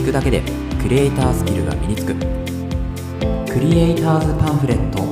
聞くだけでクリエイタースキルが身につく。クリエイターズパンフレット。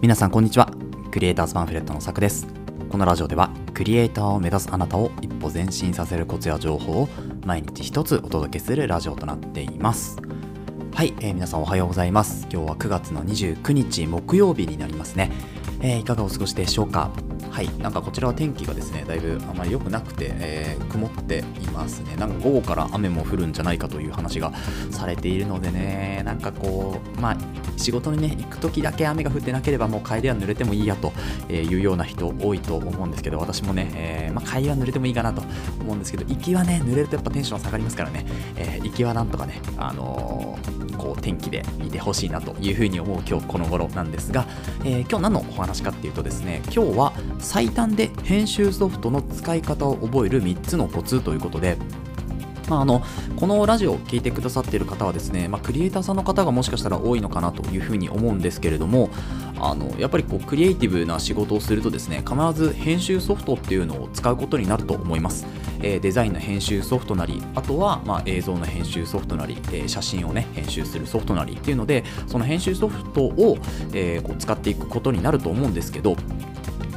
皆さんこんにちは。クリエイターズパンフレットのさくです。このラジオではクリエイターを目指すあなたを一歩前進させるコツや情報を毎日一つお届けするラジオとなっています。はい、えー、皆さんおはようございます。今日は9月の29日木曜日になりますね、えー、いかがお過ごしでしょうか？はい、なんかこちらは天気がですね、だいぶあまり良くなくて、えー、曇っていますね。なんか午後から雨も降るんじゃないかという話がされているのでね、なんかこう、まあ、仕事にね、行く時だけ雨が降ってなければもう帰りは濡れてもいいやというような人多いと思うんですけど、私もね、えー、まあ、帰りは濡れてもいいかなと思うんですけど、行きはね、濡れるとやっぱテンション下がりますからね、えー、行きはなんとかね、あの、こう天気で見てほしいなというふうに思う今日この頃なんですが、え今日何のお話かっていうとですね、今日は最短で編集ソフトの使い方を覚える3つのコツということでまあ、あのこのラジオを聴いてくださっている方はですね、まあ、クリエイターさんの方がもしかしたら多いのかなというふうに思うんですけれどもあのやっぱりこうクリエイティブな仕事をするとですね必ず編集ソフトっていうのを使うことになると思います、えー、デザインの編集ソフトなりあとはまあ映像の編集ソフトなり、えー、写真をね編集するソフトなりっていうのでその編集ソフトを、えー、こう使っていくことになると思うんですけど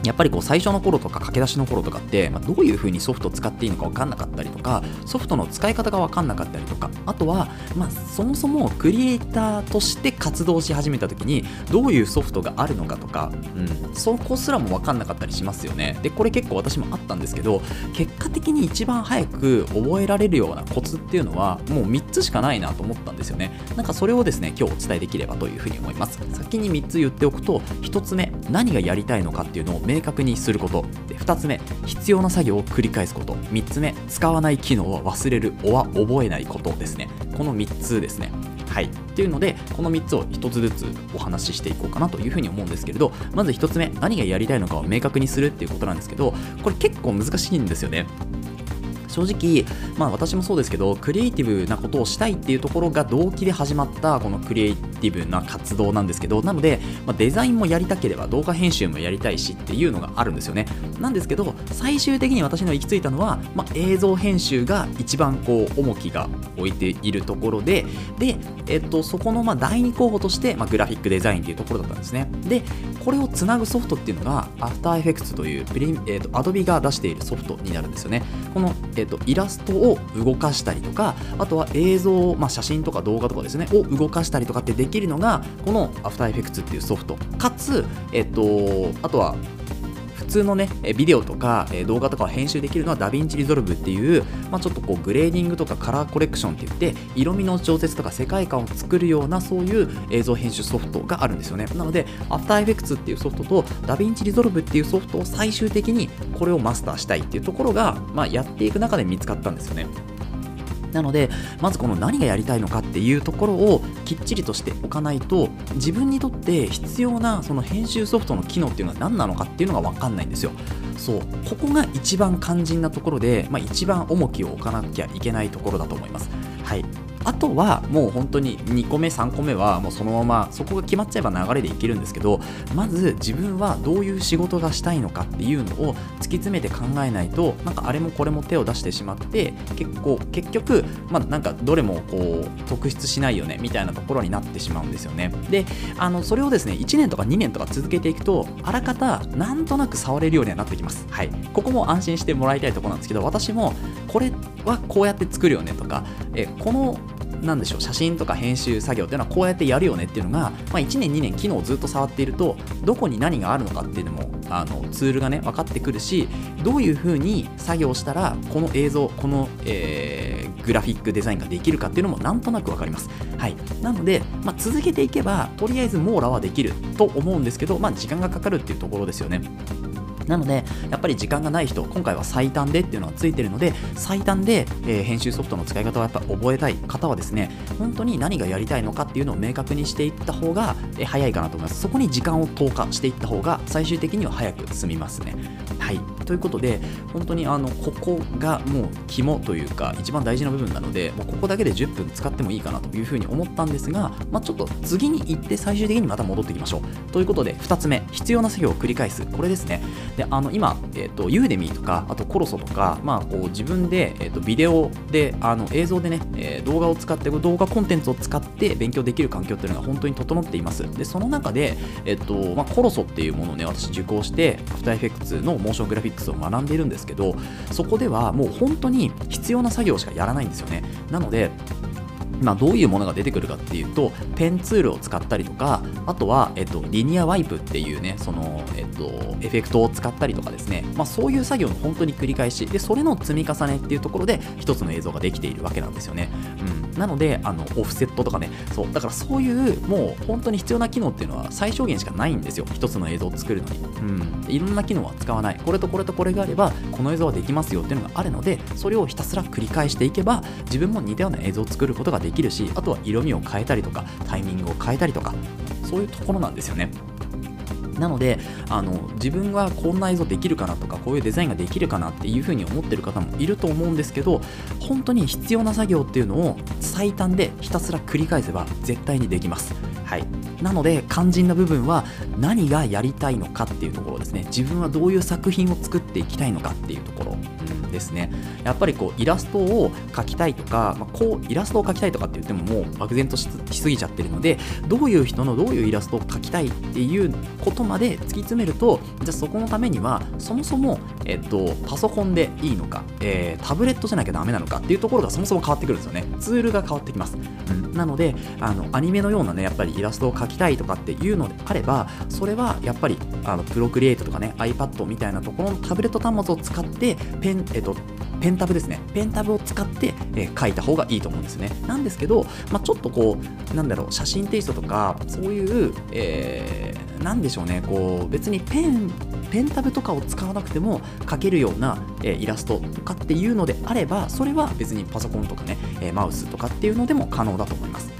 やっぱりこう最初の頃とか駆け出しの頃とかって、まあ、どういう風にソフトを使っていいのか分かんなかったりとかソフトの使い方が分かんなかったりとかあとは、まあ、そもそもクリエイターとして活動し始めた時にどういうソフトがあるのかとか、うん、そこすらも分かんなかったりしますよね。でこれ結構私もあったんですけど結果的に一番早く覚えられるようなコツっていうのはもう3つしかないなと思ったんですよね。なんかそれをですね今日お伝えできればというふうに思います。先に3つ言っておくと1つ目何がやりたいのかっていうのを明確にすること。で2つ目必要な作業を繰り返すこと。3つ目使わない機能は忘れるおは覚えないことですね。この3つですね。はい。っていうのでこの3つを1つずつお話ししていこうかなというふうに思うんですけれどまず1つ目何がやりたいのかを明確にするっていうことなんですけどこれ結構難しいんですよね。正直、まあ私もそうですけど、クリエイティブなことをしたいっていうところが動機で始まったこのクリエイティブな活動なんですけど、なので、まあ、デザインもやりたければ動画編集もやりたいしっていうのがあるんですよね。なんですけど、最終的に私の行き着いたのは、まあ、映像編集が一番こう重きが置いているところで、で、えっと、そこのま第2候補として、ま、グラフィックデザインっていうところだったんですね。で、これをつなぐソフトっていうのが、After Effects というプリ、えっと、Adobe が出しているソフトになるんですよね。この、ええーと、イラストを動かしたりとかあとは映像、まあ、写真とか動画とかですねを動かしたりとかってできるのがこの After Effects っていうソフト。かつ、え、ー、とあとは普通のね、ビデオとか動画とかを編集できるのは DaVinci Resolve っていう、まあ、ちょっとこう grading とか color correction って言って色味の調節とか世界観を作るようなそういう映像編集ソフトがあるんですよね。なので After Effects っていうソフトと DaVinci Resolve っていうソフトを最終的にこれをマスターしたいっていうところが、まあ、やっていく中で見つかったんですよね。なのでまずこの何がやりたいのかっていうところをきっちりとしておかないと自分にとって必要なその編集ソフトの機能っていうのは何なのかっていうのが分かんないんですよ。そう。ここが一番肝心なところで、まあ、一番重きを置かなきゃいけないところだと思います。はい。あとはもう本当に2個目3個目はもうそのままそこが決まっちゃえば流れでいけるんですけどまず自分はどういう仕事がしたいのかっていうのを突き詰めて考えないとなんかあれもこれも手を出してしまって結構結局まあなんかどれもこう特筆しないよねみたいなところになってしまうんですよね。であのそれをですね1年とか2年とか続けていくとあらかたなんとなく触れるようにはなってきます。はい。ここも安心してもらいたいところなんですけど私もこれはこうやって作るよねとかえこのなんでしょう写真とか編集作業っていうのはこうやってやるよねっていうのが、まあ、1年2年機能をずっと触っているとどこに何があるのかっていうのもあのツールがね分かってくるしどういうふうに作業したらこの映像この、えー、グラフィックデザインができるかっていうのもなんとなく分かります、はい、なので、まあ、続けていけばとりあえず網羅はできると思うんですけど、まあ、時間がかかるっていうところですよね。なので、やっぱり時間がない人、今回は最短でっていうのがついてるので、最短で、えー、編集ソフトの使い方をやっぱ覚えたい方はですね、本当に何がやりたいのかっていうのを明確にしていった方が、えー、早いかなと思います。そこに時間を投下していった方が、最終的には早く済みますね。はい。ということで、本当にあの、ここがもう肝というか、一番大事な部分なので、もうここだけで10分使ってもいいかなというふうに思ったんですが、まあ、ちょっと次に行って最終的にまた戻っていきましょう。ということで、2つ目、必要な作業を繰り返す。これですね。であの今、えーと、ユーデミーとかあとコロソとか、まあ、こう自分で、えーと、ビデオであの映像でね、えー、動画を使って動画コンテンツを使って勉強できる環境っていうのが本当に整っています。でその中で、えーとまあ、コロソっていうものをね私受講してアフターエフェクツのモーショングラフィックスを学んでいるんですけどそこではもう本当に必要な作業しかやらないんですよね。なのでまあ、どういうものが出てくるかっていうとペンツールを使ったりとかあとは、えっと、リニアワイプっていうねその、えっと、エフェクトを使ったりとかですね、まあ、そういう作業の本当に繰り返し。でそれの積み重ねっていうところで一つの映像ができているわけなんですよね、うん、なのであのオフセットとかね。そう。だからそういうもう本当に必要な機能っていうのは最小限しかないんですよ。一つの映像を作るのに、うん、いろんな機能は使わない。これとこれとこれがあればこの映像はできますよっていうのがあるのでそれをひたすら繰り返していけば自分も似たような映像を作ることができきるしあとは色味を変えたりとかタイミングを変えたりとかそういうところなんですよね。なのであの自分はこんな映像できるかなとかこういうデザインができるかなっていうふうに思ってる方もいると思うんですけど本当に必要な作業っていうのを最短でひたすら繰り返せば絶対にできます。はい、なので肝心な部分は何がやりたいのかっていうところですね。自分はどういう作品を作っていきたいのかっていうところ、ですね。やっぱりこうイラストを描きたいとか、まあ、こうイラストを描きたいとかって言ってももう漠然としすぎちゃってるのでどういう人のどういうイラストを描きたいっていうことまで突き詰めるとじゃあそこのためにはそもそも、えっと、パソコンでいいのか、えー、タブレットじゃなきゃダメなのかっていうところがそもそも変わってくるんですよね。ツールが変わってきます、うん、なのであのアニメのようなねやっぱりイラストを描きたいとかっていうのであればそれはやっぱりあのプロクリエイトとかね iPad みたいなところのタブレット端末を使ってペン、えっと、ペンタブですね。ペンタブを使って、えー、書いた方がいいと思うんですね。なんですけど、まあ、ちょっとこう、なんだろう、写真テイストとか、そういう、えー、なんでしょうね、こう、別にペン、ペンタブとかを使わなくても描けるような、え、イラストとかっていうのであれば、それは別にパソコンとかね、えマウスとかっていうのでも可能だと思います。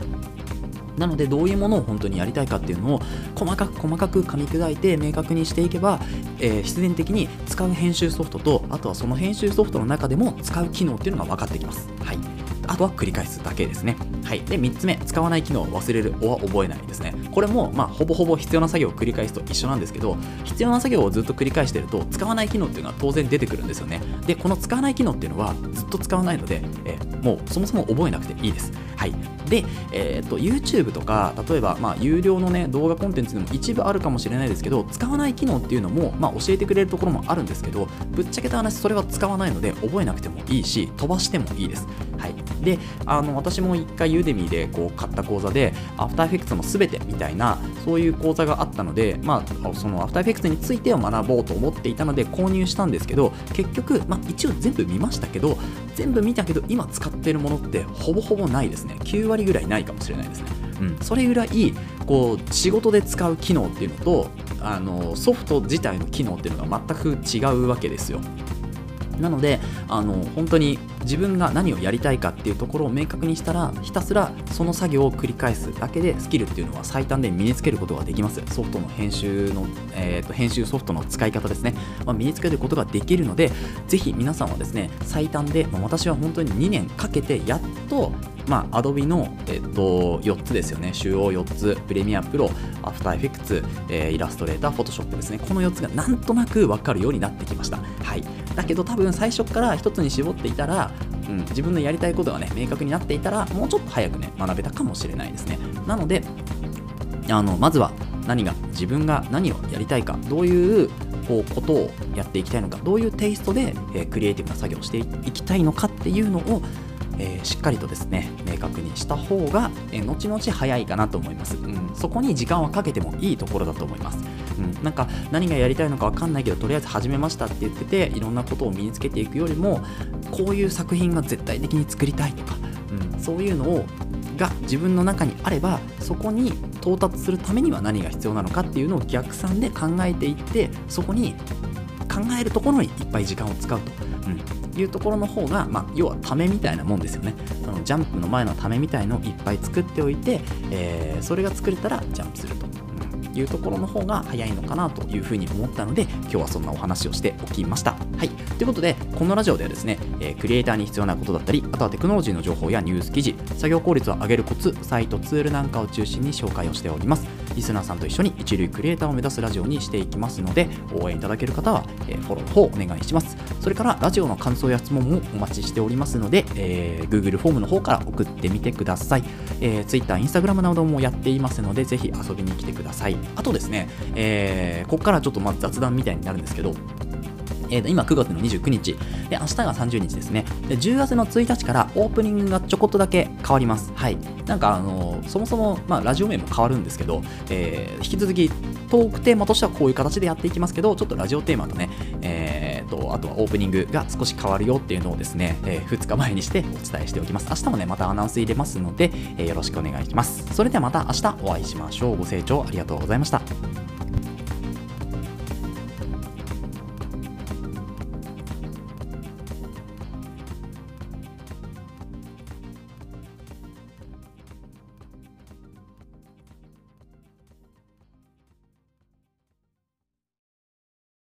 なのでどういうものを本当にやりたいかっていうのを細かく細かく噛み砕いて明確にしていけば、えー、必然的に使う編集ソフトとあとはその編集ソフトの中でも使う機能っていうのが分かってきます。はいあとは繰り返すだけですね。はい。で、3つ目、使わない機能を忘れるおは覚えないですね。これも、まあ、ほぼほぼ必要な作業を繰り返すと一緒なんですけど、必要な作業をずっと繰り返してると、使わない機能っていうのは当然出てくるんですよね。で、この使わない機能っていうのはずっと使わないので、えもうそもそも覚えなくていいです。はい。で、えー、っと、YouTube とか、例えば、まあ、有料のね、動画コンテンツでも一部あるかもしれないですけど、使わない機能っていうのも、まあ、教えてくれるところもあるんですけど、ぶっちゃけた話、それは使わないので、覚えなくてもいいし、飛ばしてもいいです。はい。で、あの、私も一回ユーデミーでこう買った講座で、アフターエフェクツのすべてみたいな、そういう講座があったので、まあ、そのアフターエフェクツについてを学ぼうと思っていたので、購入したんですけど、結局、まあ、一応全部見ましたけど、全部見たけど、今使ってるものってほぼほぼないですね。9割ぐらいないかもしれないですね。うん、それぐらいこう仕事で使う機能っていうのとあのソフト自体の機能っていうのが全く違うわけですよ。なのであの本当に自分が何をやりたいかっていうところを明確にしたらひたすらその作業を繰り返すだけでスキルっていうのは最短で身につけることができます。ソフトの編集の、えーと、編集ソフトの使い方ですね、まあ、身につけることができるのでぜひ皆さんはですね最短で、まあ、私は本当に2年かけてやっとまあ、Adobe の、えっと、4つですよね。主要4つ、プレミアプロ、アフターエフェクツ、えー、イラストレーター、フォトショップですね。この4つがなんとなく分かるようになってきました。はい。だけど多分最初から1つに絞っていたら、うん、自分のやりたいことがね、明確になっていたら、もうちょっと早くね、学べたかもしれないですね。なので、あの、まずは何が、自分が何をやりたいか、どういうこうことをやっていきたいのか、どういうテイストで、えー、クリエイティブな作業をしていきたいのかっていうのを、えー、しっかりとですね明確にした方が、えー、後々早いかなと思います、うん、そこに時間はかけてもいいところだと思います、うん、なんか何がやりたいのか分かんないけどとりあえず始めましたって言ってていろんなことを身につけていくよりもこういう作品が絶対的に作りたいとか、うん、そういうのをが自分の中にあればそこに到達するためには何が必要なのかっていうのを逆算で考えていってそこに考えるところにいっぱい時間を使うと、うん、いうところの方が、まあ、要はためみたいなもんですよねそのジャンプの前のためみたいのをいっぱい作っておいて、えー、それが作れたらジャンプするというところの方が早いのかなというふうに思ったので今日はそんなお話をしておきました。はい、ということでこのラジオではですね、えー、クリエイターに必要なことだったりあとはテクノロジーの情報やニュース記事作業効率を上げるコツサイトツールなんかを中心に紹介をしております。リスナーさんと一緒に一流クリエイターを目指すラジオにしていきますので応援いただける方は、え、フォローの方お願いします。それからラジオの感想や質問もお待ちしておりますので、えー、Google フォームの方から送ってみてください、えー、Twitter、Instagram などもやっていますのでぜひ遊びに来てください。あとですね、えー、ここからちょっとまず雑談みたいになるんですけどえー、今9月の29日、で、明日が30日ですね。で、10月の1日からオープニングがちょこっとだけ変わります。はい。なんかあのー、そもそも、まあ、ラジオ名も変わるんですけど、えー、引き続きトークテーマとしてはこういう形でやっていきますけど、ちょっとラジオテーマとね、えー、と、あとはオープニングが少し変わるよっていうのをですね、えー、2日前にしてお伝えしておきます。明日もね、またアナウンス入れますので、えー、よろしくお願いします。それではまた明日お会いしましょう。ご清聴ありがとうございました。